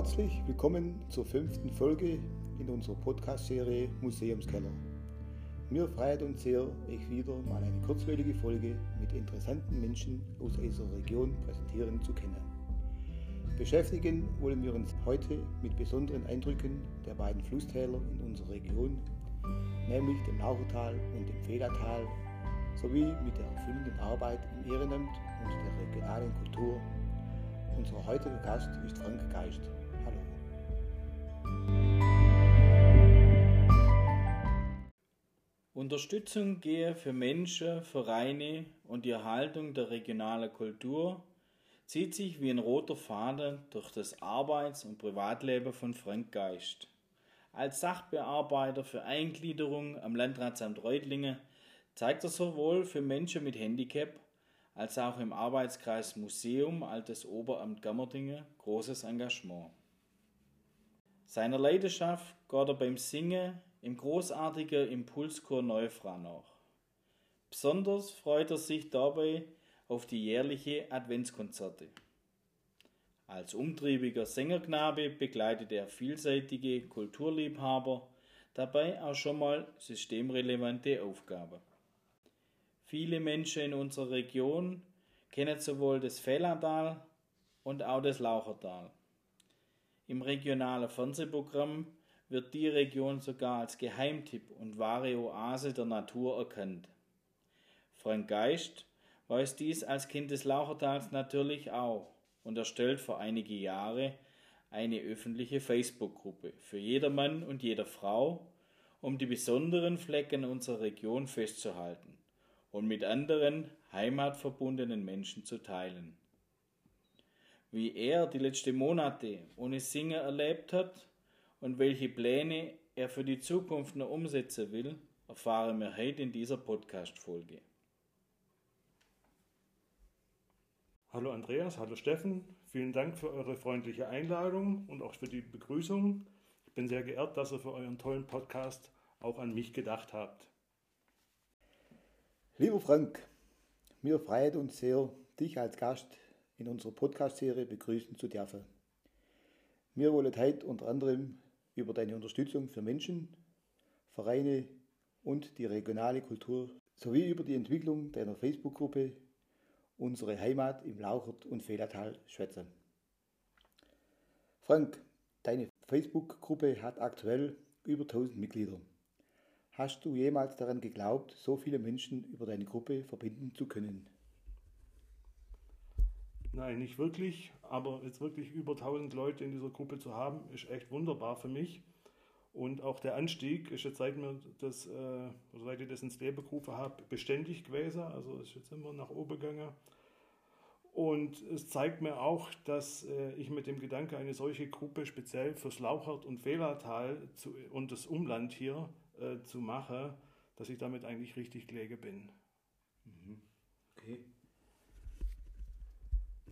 Herzlich willkommen zur fünften Folge in unserer Podcast-Serie Museumskeller. Mir freut uns sehr, euch wieder mal eine kurzweilige Folge mit interessanten Menschen aus unserer Region präsentieren zu können. Beschäftigen wollen wir uns heute mit besonderen Eindrücken der beiden Flusstäler in unserer Region, nämlich dem Lauchertal und dem Federtal, sowie mit der erfüllenden Arbeit im Ehrenamt und der regionalen Kultur. Unser heutiger Gast ist Frank Geist. Unterstützung gehe für Menschen, Vereine und die Erhaltung der regionalen Kultur zieht sich wie ein roter Faden durch das Arbeits- und Privatleben von Frank Geist. Als Sachbearbeiter für Eingliederung am Landratsamt Reutlingen zeigt er sowohl für Menschen mit Handicap als auch im Arbeitskreis Museum Altes Oberamt Gammerdingen großes Engagement. Seiner Leidenschaft geht er beim Singen im großartigen Impulschor Neufra nach. Besonders freut er sich dabei auf die jährliche Adventskonzerte. Als umtriebiger Sängerknabe begleitet er vielseitige Kulturliebhaber, dabei auch schon mal systemrelevante Aufgaben. Viele Menschen in unserer Region kennen sowohl das Fehlertal und auch das Lauchertal. Im regionalen Fernsehprogramm wird die Region sogar als Geheimtipp und wahre Oase der Natur erkannt. Frank Geist weiß dies als Kind des Lauchertals natürlich auch und erstellt vor einige Jahre eine öffentliche Facebook-Gruppe für jedermann und jeder Frau, um die besonderen Flecken unserer Region festzuhalten und mit anderen heimatverbundenen Menschen zu teilen. Wie er die letzten Monate ohne Singen erlebt hat und welche Pläne er für die Zukunft noch umsetzen will, erfahren wir heute in dieser Podcast-Folge. Hallo Andreas, hallo Steffen, vielen Dank für eure freundliche Einladung und auch für die Begrüßung. Ich bin sehr geehrt, dass ihr für euren tollen Podcast auch an mich gedacht habt. Lieber Frank, mir freut uns sehr, dich als Gast in unserer Podcast-Serie begrüßen zu dürfen. Wir wollen heute unter anderem über deine Unterstützung für Menschen, Vereine und die regionale Kultur sowie über die Entwicklung deiner Facebook-Gruppe unsere Heimat im Lauchert und Fehlertal schwätzen. Frank, deine Facebook-Gruppe hat aktuell über 1000 Mitglieder. Hast du jemals daran geglaubt, so viele Menschen über deine Gruppe verbinden zu können? Nein, nicht wirklich, aber jetzt wirklich über 1000 Leute in dieser Gruppe zu haben, ist echt wunderbar für mich. Und auch der Anstieg ist jetzt, seit, mir das, äh, seit ich das ins Leben gerufen habe, beständig gewesen. Also ist jetzt immer nach oben gegangen. Und es zeigt mir auch, dass äh, ich mit dem Gedanke, eine solche Gruppe speziell fürs Lauchert und Fehlertal und das Umland hier äh, zu machen, dass ich damit eigentlich richtig gelegen bin. Mhm. Okay.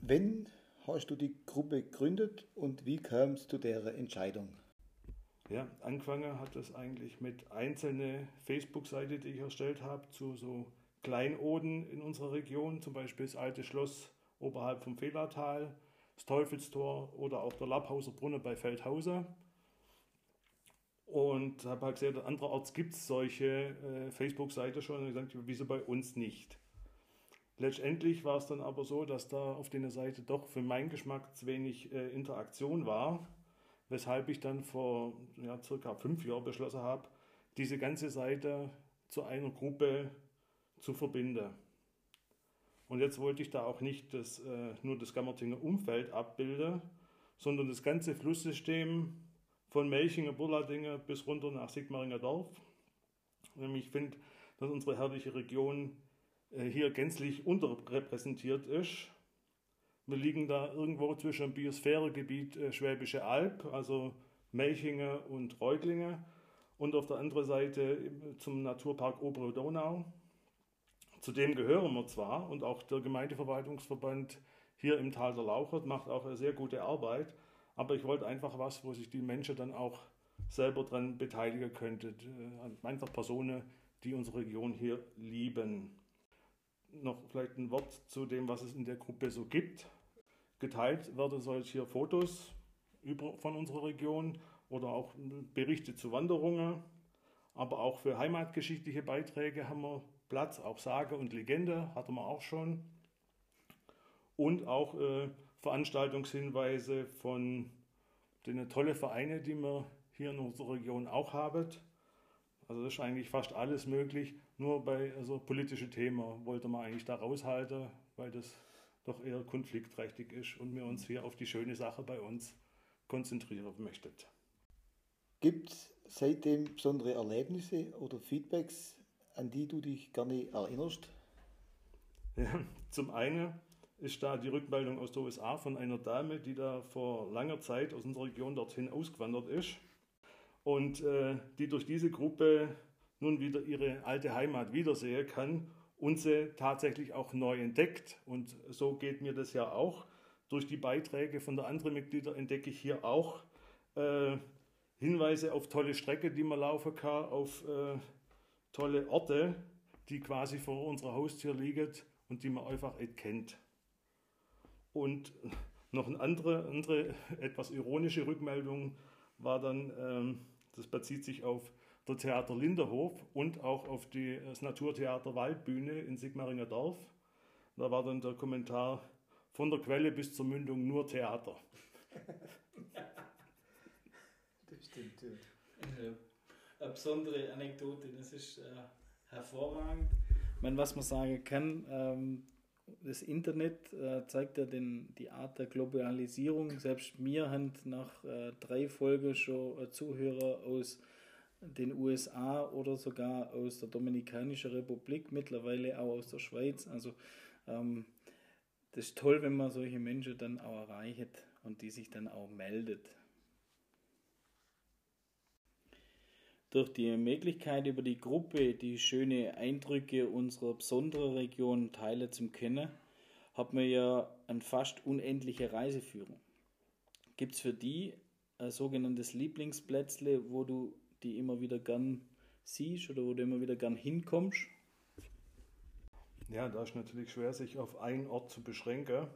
Wenn hast du die Gruppe gegründet und wie kam es zu der Entscheidung? Ja, angefangen hat es eigentlich mit einzelnen Facebook-Seiten, die ich erstellt habe, zu so Kleinoden in unserer Region, zum Beispiel das alte Schloss oberhalb vom Fehlertal, das Teufelstor oder auch der Lapphauser Brunnen bei Feldhausen. Und habe halt gesehen, andererorts gibt es solche äh, Facebook-Seiten schon und gesagt, wieso bei uns nicht? Letztendlich war es dann aber so, dass da auf der Seite doch für meinen Geschmack zu wenig äh, Interaktion war, weshalb ich dann vor ja, circa fünf Jahren beschlossen habe, diese ganze Seite zu einer Gruppe zu verbinden. Und jetzt wollte ich da auch nicht das, äh, nur das Gammertinger Umfeld abbilden, sondern das ganze Flusssystem von Melchinger, Burladinge bis runter nach Sigmaringer Dorf. Nämlich ich finde, dass unsere herrliche Region hier gänzlich unterrepräsentiert ist. Wir liegen da irgendwo zwischen dem Biosphäregebiet äh, Schwäbische Alb, also Melchinge und Reutlinge, und auf der anderen Seite äh, zum Naturpark Obere Donau. Zu dem gehören wir zwar und auch der Gemeindeverwaltungsverband hier im Tal der Lauchert macht auch eine sehr gute Arbeit, aber ich wollte einfach was, wo sich die Menschen dann auch selber dran beteiligen könnten. Einfach Personen, die unsere Region hier lieben noch vielleicht ein Wort zu dem, was es in der Gruppe so gibt. Geteilt werden solche Fotos von unserer Region oder auch Berichte zu Wanderungen. Aber auch für heimatgeschichtliche Beiträge haben wir Platz, auch Sage und Legende hatten wir auch schon. Und auch äh, Veranstaltungshinweise von den tollen Vereinen, die wir hier in unserer Region auch haben. Also das ist eigentlich fast alles möglich. Nur bei also politische Themen wollte man eigentlich da raushalten, weil das doch eher konfliktträchtig ist und wir uns hier auf die schöne Sache bei uns konzentrieren möchten. Gibt es seitdem besondere Erlebnisse oder Feedbacks, an die du dich gerne erinnerst? Ja, zum einen ist da die Rückmeldung aus der USA von einer Dame, die da vor langer Zeit aus unserer Region dorthin ausgewandert ist und äh, die durch diese Gruppe nun wieder ihre alte Heimat wiedersehen kann und sie tatsächlich auch neu entdeckt. Und so geht mir das ja auch. Durch die Beiträge von der anderen Mitglieder entdecke ich hier auch äh, Hinweise auf tolle Strecke, die man laufen kann, auf äh, tolle Orte, die quasi vor unserer Haustür liegen und die man einfach kennt. Und noch eine andere, andere etwas ironische Rückmeldung war dann, ähm, das bezieht sich auf der Theater Linderhof und auch auf die, das Naturtheater Waldbühne in Sigmaringer Dorf. Da war dann der Kommentar, von der Quelle bis zur Mündung nur Theater. das stimmt, ja. Äh, eine besondere Anekdote, das ist äh, hervorragend. Ich meine, was man sagen kann, ähm, das Internet äh, zeigt ja den, die Art der Globalisierung. Selbst wir haben nach äh, drei Folgen schon äh, Zuhörer aus den USA oder sogar aus der Dominikanischen Republik, mittlerweile auch aus der Schweiz. Also ähm, das ist toll, wenn man solche Menschen dann auch erreicht und die sich dann auch meldet. Durch die Möglichkeit über die Gruppe die schönen Eindrücke unserer besonderen Region teilen zu können, hat man ja eine fast unendliche Reiseführung. Gibt es für die ein sogenanntes Lieblingsplätzle, wo du die immer wieder gern siehst oder wo du immer wieder gern hinkommst? Ja, da ist natürlich schwer, sich auf einen Ort zu beschränken.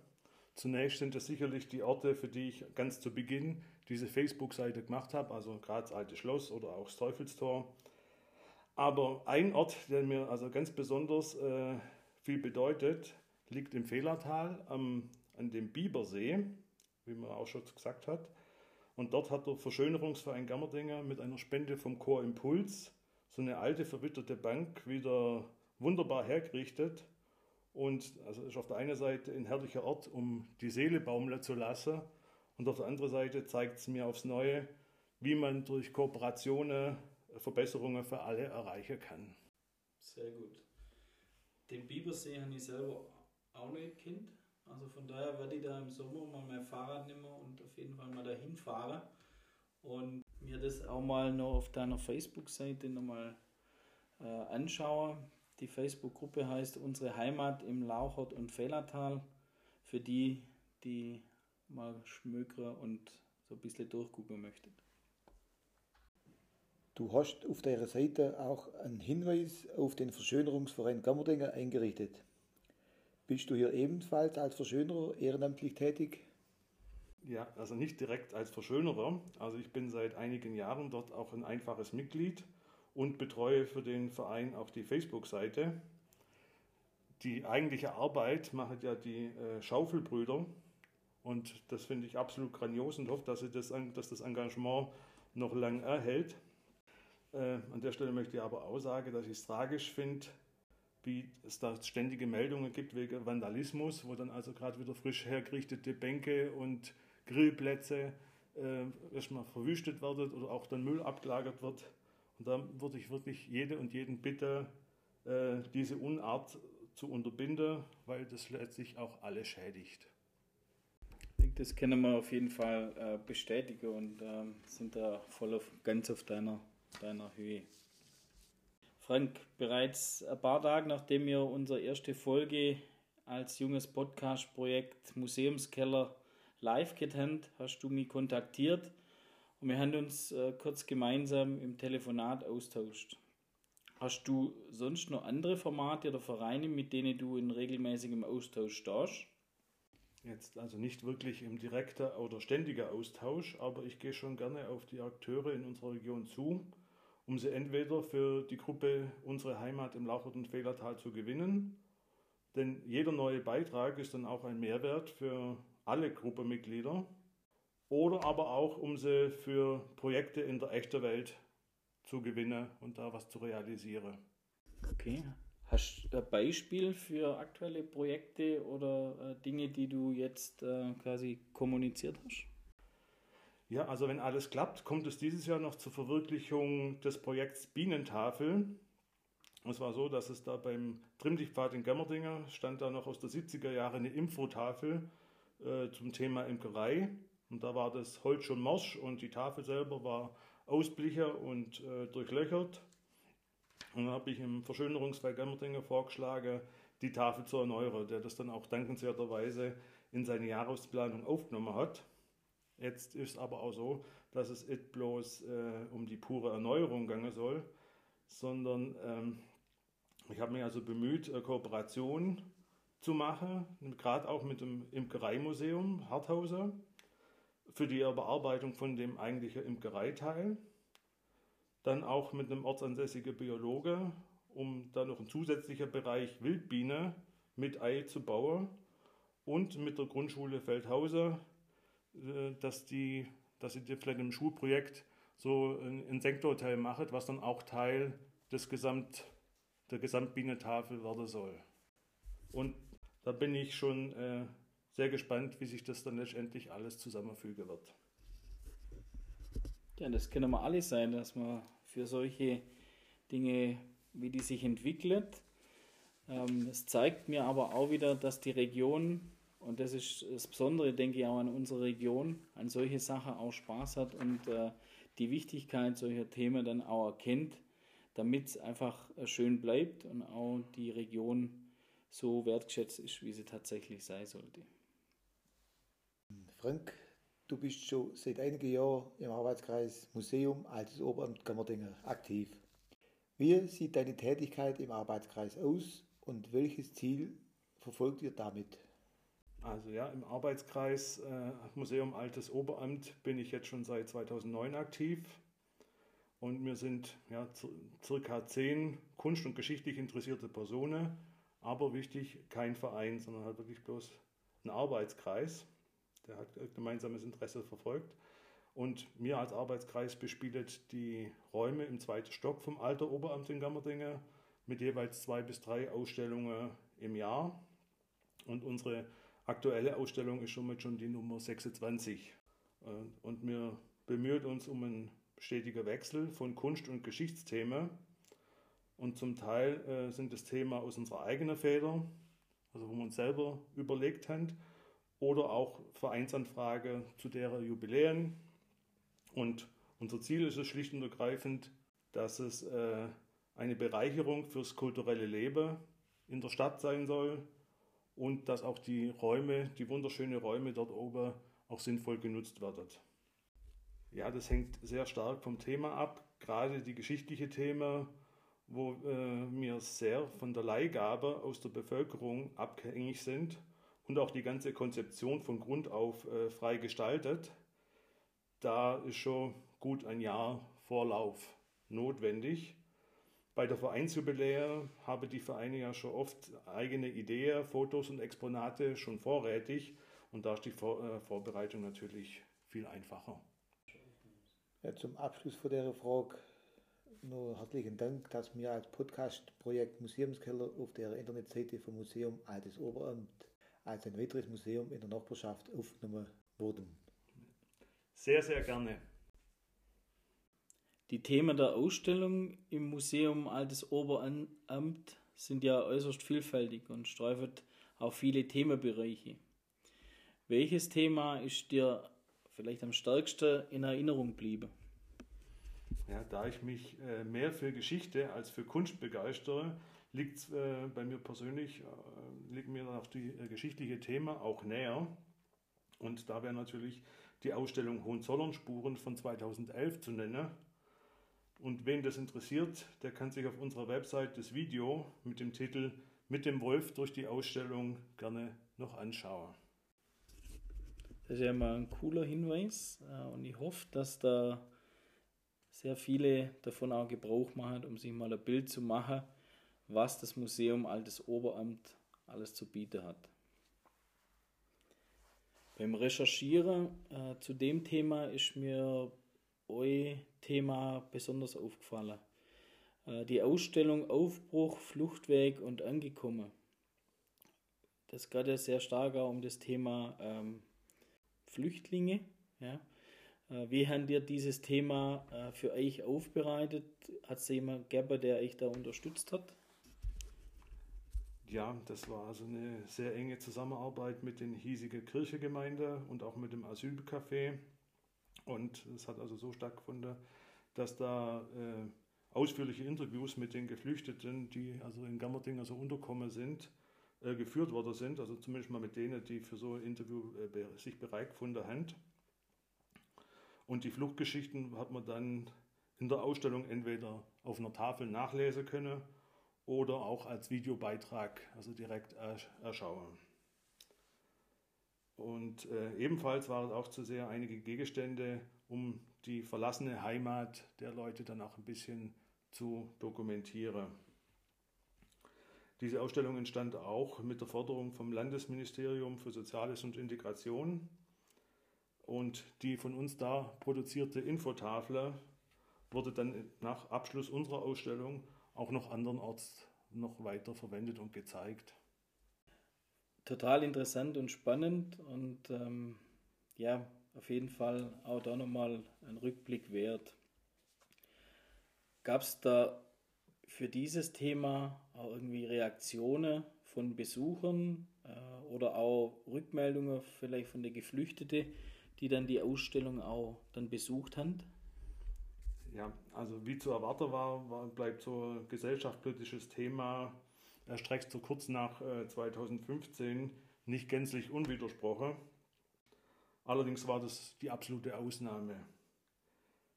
Zunächst sind es sicherlich die Orte, für die ich ganz zu Beginn diese Facebook-Seite gemacht habe, also gerade das Alte Schloss oder auch das Teufelstor. Aber ein Ort, der mir also ganz besonders äh, viel bedeutet, liegt im Fehlertal am, an dem Bibersee, wie man auch schon gesagt hat. Und dort hat der Verschönerungsverein Gammerdinger mit einer Spende vom Chor Impuls so eine alte, verwitterte Bank wieder wunderbar hergerichtet. Und also ist auf der einen Seite ein herrlicher Ort, um die Seele baumeln zu lassen. Und auf der anderen Seite zeigt es mir aufs Neue, wie man durch Kooperationen Verbesserungen für alle erreichen kann. Sehr gut. Den Bibersee habe ich selber auch nicht kennt. Also von daher werde ich da im Sommer mal mein Fahrrad nehmen und auf jeden Fall mal dahin fahren und mir das auch mal noch auf deiner Facebook-Seite nochmal äh, anschauen. Die Facebook-Gruppe heißt Unsere Heimat im Lauchert und Fehlertal. Für die, die mal schmökern und so ein bisschen durchgucken möchten. Du hast auf deiner Seite auch einen Hinweis auf den Verschönerungsverein Gammerdinger eingerichtet. Bist du hier ebenfalls als Verschönerer ehrenamtlich tätig? Ja, also nicht direkt als Verschönerer. Also ich bin seit einigen Jahren dort auch ein einfaches Mitglied und betreue für den Verein auch die Facebook-Seite. Die eigentliche Arbeit machen ja die äh, Schaufelbrüder und das finde ich absolut grandios und hoffe, dass, das, dass das Engagement noch lang erhält. Äh, an der Stelle möchte ich aber auch sagen, dass ich es tragisch finde, wie es da ständige Meldungen gibt wegen Vandalismus, wo dann also gerade wieder frisch hergerichtete Bänke und Grillplätze äh, erstmal verwüstet werden oder auch dann Müll abgelagert wird. Und da würde ich wirklich jede und jeden bitten, äh, diese Unart zu unterbinden, weil das letztlich auch alle schädigt. Ich denke, das können wir auf jeden Fall äh, bestätigen und ähm, sind da voll auf, ganz auf deiner, deiner Höhe. Frank, bereits ein paar Tage nachdem wir unsere erste Folge als junges Podcast-Projekt Museumskeller live haben, hast du mich kontaktiert und wir haben uns äh, kurz gemeinsam im Telefonat austauscht. Hast du sonst noch andere Formate oder Vereine, mit denen du in regelmäßigem Austausch stehst? Jetzt also nicht wirklich im direkten oder ständigen Austausch, aber ich gehe schon gerne auf die Akteure in unserer Region zu, um sie entweder für die Gruppe Unsere Heimat im Lauchert und Fehlertal zu gewinnen, denn jeder neue Beitrag ist dann auch ein Mehrwert für alle Gruppenmitglieder, oder aber auch, um sie für Projekte in der echten Welt zu gewinnen und da was zu realisieren. Okay. Hast du ein Beispiel für aktuelle Projekte oder äh, Dinge, die du jetzt äh, quasi kommuniziert hast? Ja, also wenn alles klappt, kommt es dieses Jahr noch zur Verwirklichung des Projekts Bienentafel. Es war so, dass es da beim Trimmdichtpfad in Gemmerdinger stand da noch aus der 70er Jahre eine Infotafel äh, zum Thema Imkerei. Und da war das Holz schon morsch und die Tafel selber war ausblicher und äh, durchlöchert. Und dann habe ich im Verschönerungsfall Gemmerdinger vorgeschlagen, die Tafel zu erneuern, der das dann auch dankenswerterweise in seine Jahresplanung aufgenommen hat. Jetzt ist aber auch so, dass es nicht bloß äh, um die pure Erneuerung gehen soll, sondern ähm, ich habe mich also bemüht, eine Kooperation zu machen, gerade auch mit dem Imkereimuseum Harthauser für die Bearbeitung von dem eigentlichen Imkereiteil. Dann auch mit einem ortsansässigen Biologe, um dann noch einen zusätzlichen Bereich Wildbiene mit Ei zu bauen und mit der Grundschule Feldhauser, äh, dass die, dass sie vielleicht im Schulprojekt so ein Insektenhotel machen, was dann auch Teil des Gesamt, der Gesamtbienentafel werden soll. Und da bin ich schon äh, sehr gespannt, wie sich das dann letztendlich alles zusammenfügen wird. Ja, das können wir alle sein, dass man für solche Dinge, wie die sich entwickelt. Ähm, es zeigt mir aber auch wieder, dass die Region, und das ist das Besondere, denke ich, auch an unserer Region, an solche Sachen auch Spaß hat und äh, die Wichtigkeit solcher Themen dann auch erkennt, damit es einfach äh, schön bleibt und auch die Region so wertgeschätzt ist, wie sie tatsächlich sein sollte. Frank, Du bist schon seit einigen Jahren im Arbeitskreis Museum Altes Oberamt Gammerdinger aktiv. Wie sieht deine Tätigkeit im Arbeitskreis aus und welches Ziel verfolgt ihr damit? Also ja, im Arbeitskreis äh, Museum Altes Oberamt bin ich jetzt schon seit 2009 aktiv und wir sind ja, circa zehn kunst- und geschichtlich interessierte Personen, aber wichtig, kein Verein, sondern halt wirklich bloß ein Arbeitskreis der hat gemeinsames Interesse verfolgt. Und mir als Arbeitskreis bespielt die Räume im zweiten Stock vom Alter Oberamt in Gammerdinge mit jeweils zwei bis drei Ausstellungen im Jahr. Und unsere aktuelle Ausstellung ist somit schon die Nummer 26. Äh, und wir bemühen uns um einen stetigen Wechsel von Kunst- und Geschichtsthemen. Und zum Teil äh, sind das Thema aus unserer eigenen Feder, also wo wir uns selber überlegt haben oder auch Vereinsanfrage zu deren Jubiläen. Und unser Ziel ist es schlicht und ergreifend, dass es äh, eine Bereicherung fürs kulturelle Leben in der Stadt sein soll und dass auch die Räume, die wunderschönen Räume dort oben auch sinnvoll genutzt werden. Ja, das hängt sehr stark vom Thema ab, gerade die geschichtliche Themen, wo äh, wir sehr von der Leihgabe aus der Bevölkerung abhängig sind und auch die ganze Konzeption von Grund auf äh, frei gestaltet, da ist schon gut ein Jahr Vorlauf notwendig. Bei der Vereinsjubiläe habe die Vereine ja schon oft eigene Ideen, Fotos und Exponate schon vorrätig und da ist die Vor äh, Vorbereitung natürlich viel einfacher. Ja, zum Abschluss von der Frage nur herzlichen Dank, dass wir als Podcast-Projekt Museumskeller auf der Internetseite vom Museum Altes Oberamt als ein weiteres Museum in der Nachbarschaft aufgenommen wurden. Sehr, sehr gerne. Die Themen der Ausstellung im Museum Altes Oberamt sind ja äußerst vielfältig und streifen auch viele Themenbereiche. Welches Thema ist dir vielleicht am stärksten in Erinnerung geblieben? Ja, da ich mich äh, mehr für Geschichte als für Kunst begeistere, liegt äh, bei mir persönlich, äh, liegt mir auch die äh, geschichtliche Thema auch näher. Und da wäre natürlich die Ausstellung Hohenzollern-Spuren von 2011 zu nennen. Und wen das interessiert, der kann sich auf unserer Website das Video mit dem Titel Mit dem Wolf durch die Ausstellung gerne noch anschauen. Das ist ja mal ein cooler Hinweis äh, und ich hoffe, dass da sehr viele davon auch Gebrauch machen, um sich mal ein Bild zu machen, was das Museum Altes Oberamt alles zu bieten hat. Beim Recherchieren äh, zu dem Thema ist mir euer Thema besonders aufgefallen. Äh, die Ausstellung Aufbruch, Fluchtweg und Angekommen. Das geht ja sehr stark auch um das Thema ähm, Flüchtlinge. Ja. Äh, wie habt ihr dieses Thema äh, für euch aufbereitet? Hat es jemand gegeben, der euch da unterstützt hat? Ja, das war also eine sehr enge Zusammenarbeit mit den hiesigen Kirchegemeinde und auch mit dem Asylcafé. Und es hat also so stattgefunden, dass da äh, ausführliche Interviews mit den Geflüchteten, die also in Gammerding also unterkommen sind, äh, geführt worden sind. Also zumindest mal mit denen, die für so ein Interview äh, sich bereit gefunden haben. Und die Fluchtgeschichten hat man dann in der Ausstellung entweder auf einer Tafel nachlesen können oder auch als Videobeitrag, also direkt erschauen. Und äh, ebenfalls waren es auch zu sehr einige Gegenstände, um die verlassene Heimat der Leute dann auch ein bisschen zu dokumentieren. Diese Ausstellung entstand auch mit der Forderung vom Landesministerium für Soziales und Integration. Und die von uns da produzierte Infotafel wurde dann nach Abschluss unserer Ausstellung auch noch andernorts noch weiter verwendet und gezeigt. Total interessant und spannend und ähm, ja, auf jeden Fall auch da nochmal ein Rückblick wert. Gab es da für dieses Thema auch irgendwie Reaktionen von Besuchern äh, oder auch Rückmeldungen vielleicht von den Geflüchteten, die dann die Ausstellung auch dann besucht haben? Ja, also wie zu erwarten war, war bleibt so ein gesellschaftspolitisches Thema erstreckt so kurz nach äh, 2015 nicht gänzlich unwidersprochen. Allerdings war das die absolute Ausnahme.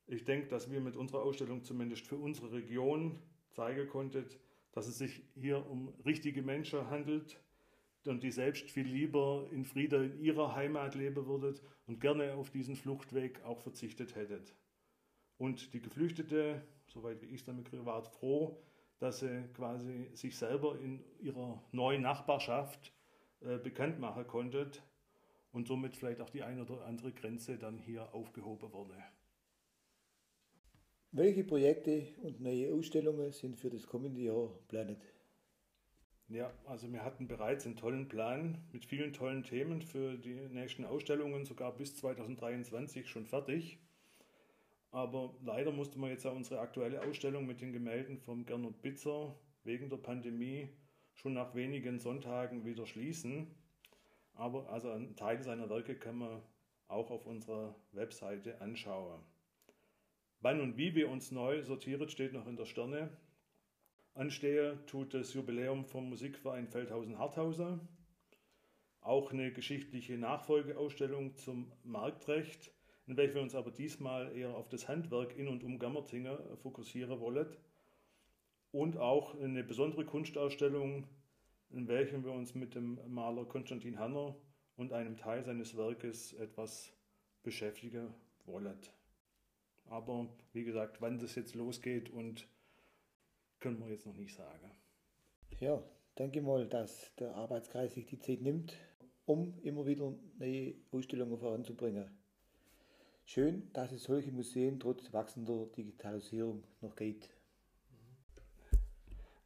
Ich denke, dass wir mit unserer Ausstellung zumindest für unsere Region zeigen konnten, dass es sich hier um richtige Menschen handelt und die selbst viel lieber in Frieden in ihrer Heimat leben würdet und gerne auf diesen Fluchtweg auch verzichtet hättet. Und die Geflüchtete, soweit wie ich es damit kriege, war froh, dass sie quasi sich selber in ihrer neuen Nachbarschaft äh, bekannt machen konnte und somit vielleicht auch die eine oder andere Grenze dann hier aufgehoben wurde. Welche Projekte und neue Ausstellungen sind für das kommende Jahr geplant? Ja, also wir hatten bereits einen tollen Plan mit vielen tollen Themen für die nächsten Ausstellungen, sogar bis 2023 schon fertig. Aber leider musste man jetzt auch unsere aktuelle Ausstellung mit den Gemälden vom Gernot Bitzer wegen der Pandemie schon nach wenigen Sonntagen wieder schließen. Aber also einen Teil seiner Werke kann man auch auf unserer Webseite anschauen. Wann und wie wir uns neu sortieren, steht noch in der Sterne. Anstehe tut das Jubiläum vom Musikverein Feldhausen-Harthausen. Auch eine geschichtliche Nachfolgeausstellung zum Marktrecht in welcher wir uns aber diesmal eher auf das Handwerk in und um Gammertinger fokussieren wollen. Und auch eine besondere Kunstausstellung, in welcher wir uns mit dem Maler Konstantin Hanner und einem Teil seines Werkes etwas beschäftigen wollen. Aber wie gesagt, wann das jetzt losgeht und können wir jetzt noch nicht sagen. Ja, denke mal, dass der Arbeitskreis sich die Zeit nimmt, um immer wieder neue Ausstellungen voranzubringen. Schön, dass es solche Museen trotz wachsender Digitalisierung noch gibt.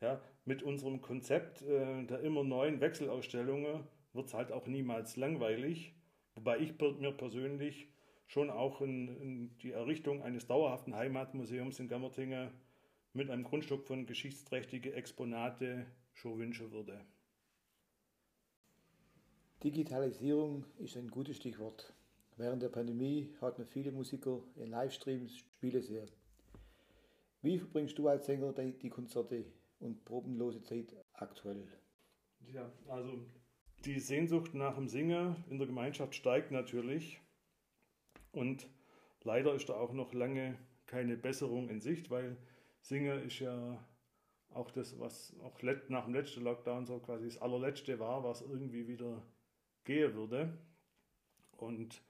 Ja, mit unserem Konzept äh, der immer neuen Wechselausstellungen wird es halt auch niemals langweilig, wobei ich mir persönlich schon auch in, in die Errichtung eines dauerhaften Heimatmuseums in Gammertinge mit einem Grundstück von geschichtsträchtigen Exponate schon wünschen würde. Digitalisierung ist ein gutes Stichwort. Während der Pandemie hatten viele Musiker in Livestreams Spiele sehr. Wie verbringst du als Sänger die Konzerte und probenlose Zeit aktuell? Ja, also die Sehnsucht nach dem Singen in der Gemeinschaft steigt natürlich und leider ist da auch noch lange keine Besserung in Sicht, weil Singen ist ja auch das, was auch nach dem letzten Lockdown so quasi das allerletzte war, was irgendwie wieder gehen würde. Und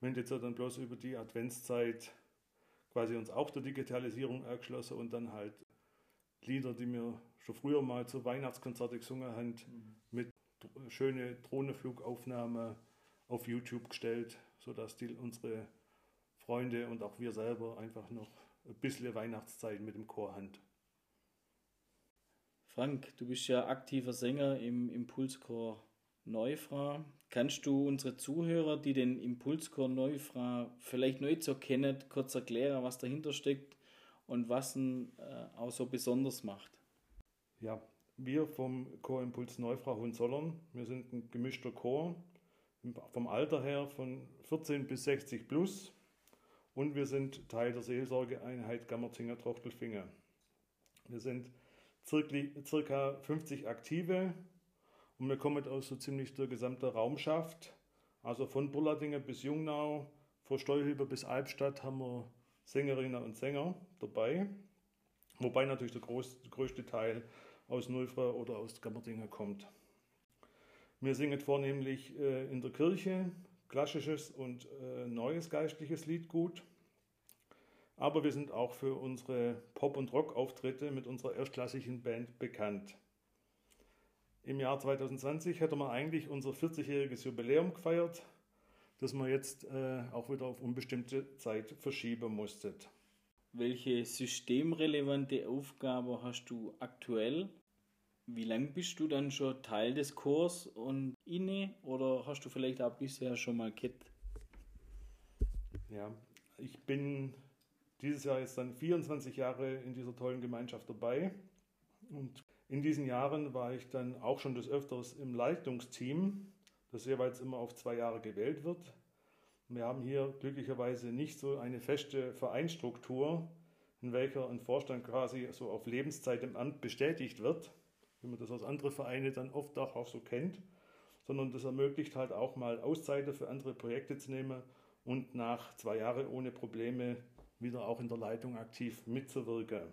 wenn jetzt dann bloß über die Adventszeit quasi uns auch der Digitalisierung erschlossen und dann halt Lieder, die wir schon früher mal zu Weihnachtskonzerte gesungen haben, mhm. mit schöne Drohnenflugaufnahme auf YouTube gestellt, sodass die, unsere Freunde und auch wir selber einfach noch ein bisschen Weihnachtszeit mit dem Chor haben. Frank, du bist ja aktiver Sänger im Impulschor Neufra. Kannst du unsere Zuhörer, die den Impulschor Neufra vielleicht neu so kennen, kurz erklären, was dahinter steckt und was ihn äh, auch so besonders macht? Ja, wir vom Chor Impuls Neufra Hohenzollern, wir sind ein gemischter Chor, vom Alter her von 14 bis 60 plus und wir sind Teil der Seelsorgeeinheit Gammertinger Trochtelfinge. Wir sind circa 50 Aktive und wir kommen aus so ziemlich der gesamten Raumschaft. Also von Bulladingen bis Jungnau, von Steuhüber bis Albstadt haben wir Sängerinnen und Sänger dabei. Wobei natürlich der, groß, größte Teil aus Nulfra oder aus Gammerdingen kommt. Wir singen vornehmlich äh, in der Kirche klassisches und äh, neues geistliches Liedgut. Aber wir sind auch für unsere Pop- und Rock-Auftritte mit unserer erstklassigen Band bekannt. Im Jahr 2020 hätte man eigentlich unser 40-jähriges Jubiläum gefeiert, das man jetzt äh, auch wieder auf unbestimmte Zeit verschieben musste. Welche systemrelevante Aufgabe hast du aktuell? Wie lange bist du dann schon Teil des Kurs und inne oder hast du vielleicht auch bisher schon mal Kit? Ja, ich bin dieses Jahr jetzt dann 24 Jahre in dieser tollen Gemeinschaft dabei. Und in diesen Jahren war ich dann auch schon des Öfters im Leitungsteam, das jeweils immer auf zwei Jahre gewählt wird. Wir haben hier glücklicherweise nicht so eine feste Vereinsstruktur, in welcher ein Vorstand quasi so auf Lebenszeit im Amt bestätigt wird, wie man das aus anderen Vereinen dann oft auch so kennt, sondern das ermöglicht halt auch mal Auszeiten für andere Projekte zu nehmen und nach zwei Jahren ohne Probleme wieder auch in der Leitung aktiv mitzuwirken.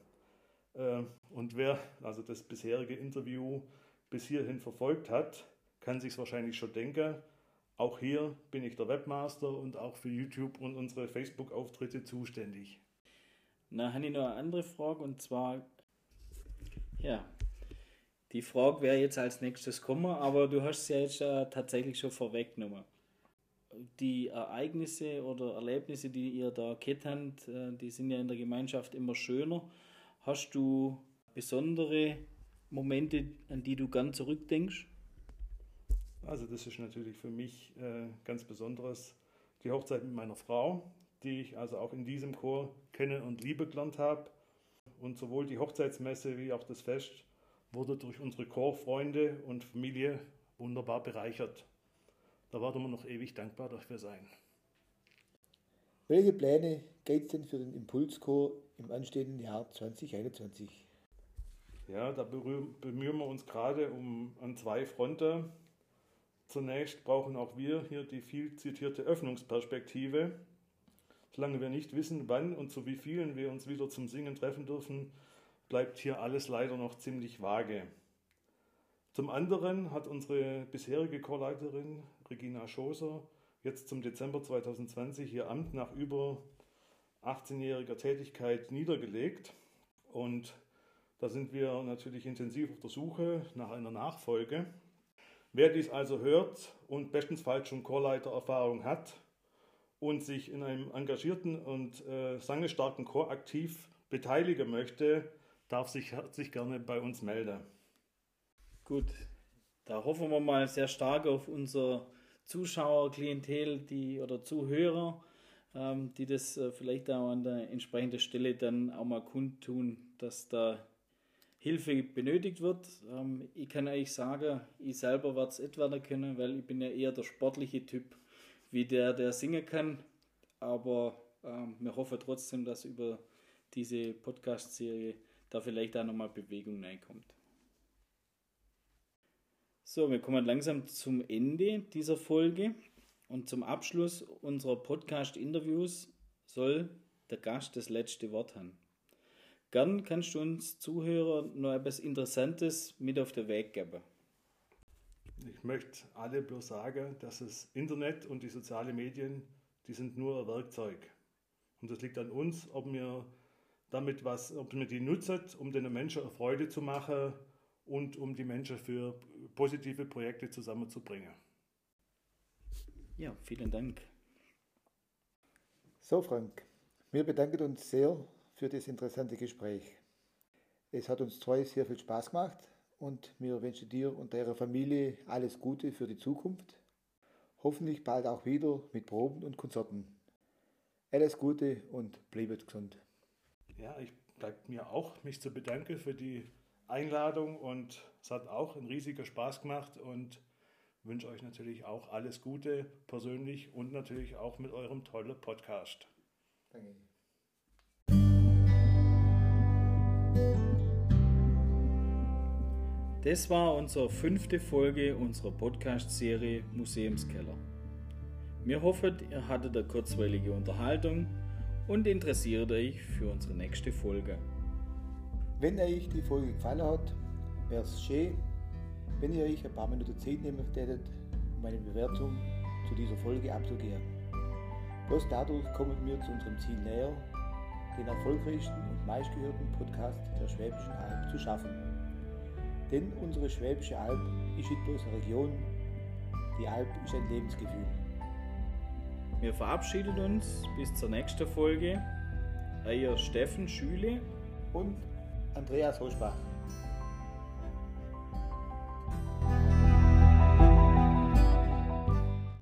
Äh, und wer also das bisherige Interview bis hierhin verfolgt hat, kann sich wahrscheinlich schon denken, auch hier bin ich der Webmaster und auch für YouTube und unsere Facebook-Auftritte zuständig. Na, habe ich noch eine andere Frage und zwar, ja, die Frage wäre jetzt als nächstes kommen, aber du hast es ja jetzt äh, tatsächlich schon vorweggenommen die Ereignisse oder Erlebnisse, die ihr da gehabt habt, äh, die sind ja in der Gemeinschaft immer schöner. Hast du besondere Momente, an die du gern zurückdenkst? Also das ist natürlich für mich äh, ganz besonderes die Hochzeit mit meiner Frau, die ich also auch in diesem Chor kennen und liebe gelernt habe. Und sowohl die Hochzeitsmesse wie auch das Fest wurde durch unsere Chorfreunde und Familie wunderbar bereichert. Da werden wir noch ewig dankbar dafür sein. Welche Pläne gibt es denn für den Impulschor im anstehenden Jahr 2021? Ja, da bemühen wir uns gerade um an zwei Fronten. Zunächst brauchen auch wir hier die viel zitierte Öffnungsperspektive. Solange wir nicht wissen, wann und zu wie vielen wir uns wieder zum Singen treffen dürfen, bleibt hier alles leider noch ziemlich vage. Zum anderen hat unsere bisherige Chorleiterin Regina Schoser jetzt zum Dezember 2020 ihr Amt nach über 18-jähriger Tätigkeit niedergelegt. Und da sind wir natürlich intensiv auf der Suche nach einer Nachfolge. Wer dies also hört und bestensfalls schon Chorleitererfahrung hat und sich in einem engagierten und äh, sangestarken Chor aktiv beteiligen möchte, darf sich herzlich gerne bei uns melden. Gut, da hoffen wir mal sehr stark auf unser Zuschauerklientel, die oder Zuhörer, ähm, die das äh, vielleicht auch an der entsprechenden Stelle dann auch mal kundtun, dass da Hilfe benötigt wird. Ähm, ich kann euch sagen, ich selber werde es etwa können, weil ich bin ja eher der sportliche Typ, wie der, der singen kann. Aber ähm, wir hoffen trotzdem, dass über diese Podcast-Serie da vielleicht auch nochmal Bewegung reinkommt. So, wir kommen langsam zum Ende dieser Folge und zum Abschluss unserer Podcast-Interviews soll der Gast das letzte Wort haben. Gern kannst du uns Zuhörer noch etwas Interessantes mit auf den Weg geben. Ich möchte alle bloß sagen, dass das Internet und die sozialen Medien, die sind nur ein Werkzeug. Und das liegt an uns, ob wir damit was, ob wir die nutzen, um den Menschen eine Freude zu machen und um die Menschen für positive Projekte zusammenzubringen. Ja, vielen Dank. So, Frank, wir bedanken uns sehr für das interessante Gespräch. Es hat uns zwei sehr viel Spaß gemacht und wir wünschen dir und deiner Familie alles Gute für die Zukunft. Hoffentlich bald auch wieder mit Proben und Konzerten. Alles Gute und bleibt gesund. Ja, ich bleibt mir auch, mich zu bedanken für die Einladung und es hat auch einen riesigen Spaß gemacht und wünsche euch natürlich auch alles Gute persönlich und natürlich auch mit eurem tollen Podcast. Danke. Das war unsere fünfte Folge unserer Podcast-Serie Museumskeller. Wir hoffen, ihr hattet eine kurzweilige Unterhaltung und interessiert euch für unsere nächste Folge. Wenn euch die Folge gefallen hat, wäre es schön, wenn ihr euch ein paar Minuten Zeit nehmen tätet, um eine Bewertung zu dieser Folge abzugeben. Bloß dadurch kommen wir zu unserem Ziel näher, den erfolgreichsten und meistgehörten Podcast der Schwäbischen Alb zu schaffen. Denn unsere Schwäbische Alb ist nicht bloß eine Region, die Alb ist ein Lebensgefühl. Wir verabschieden uns bis zur nächsten Folge. Euer Steffen Schüle und Andreas Hoschbach.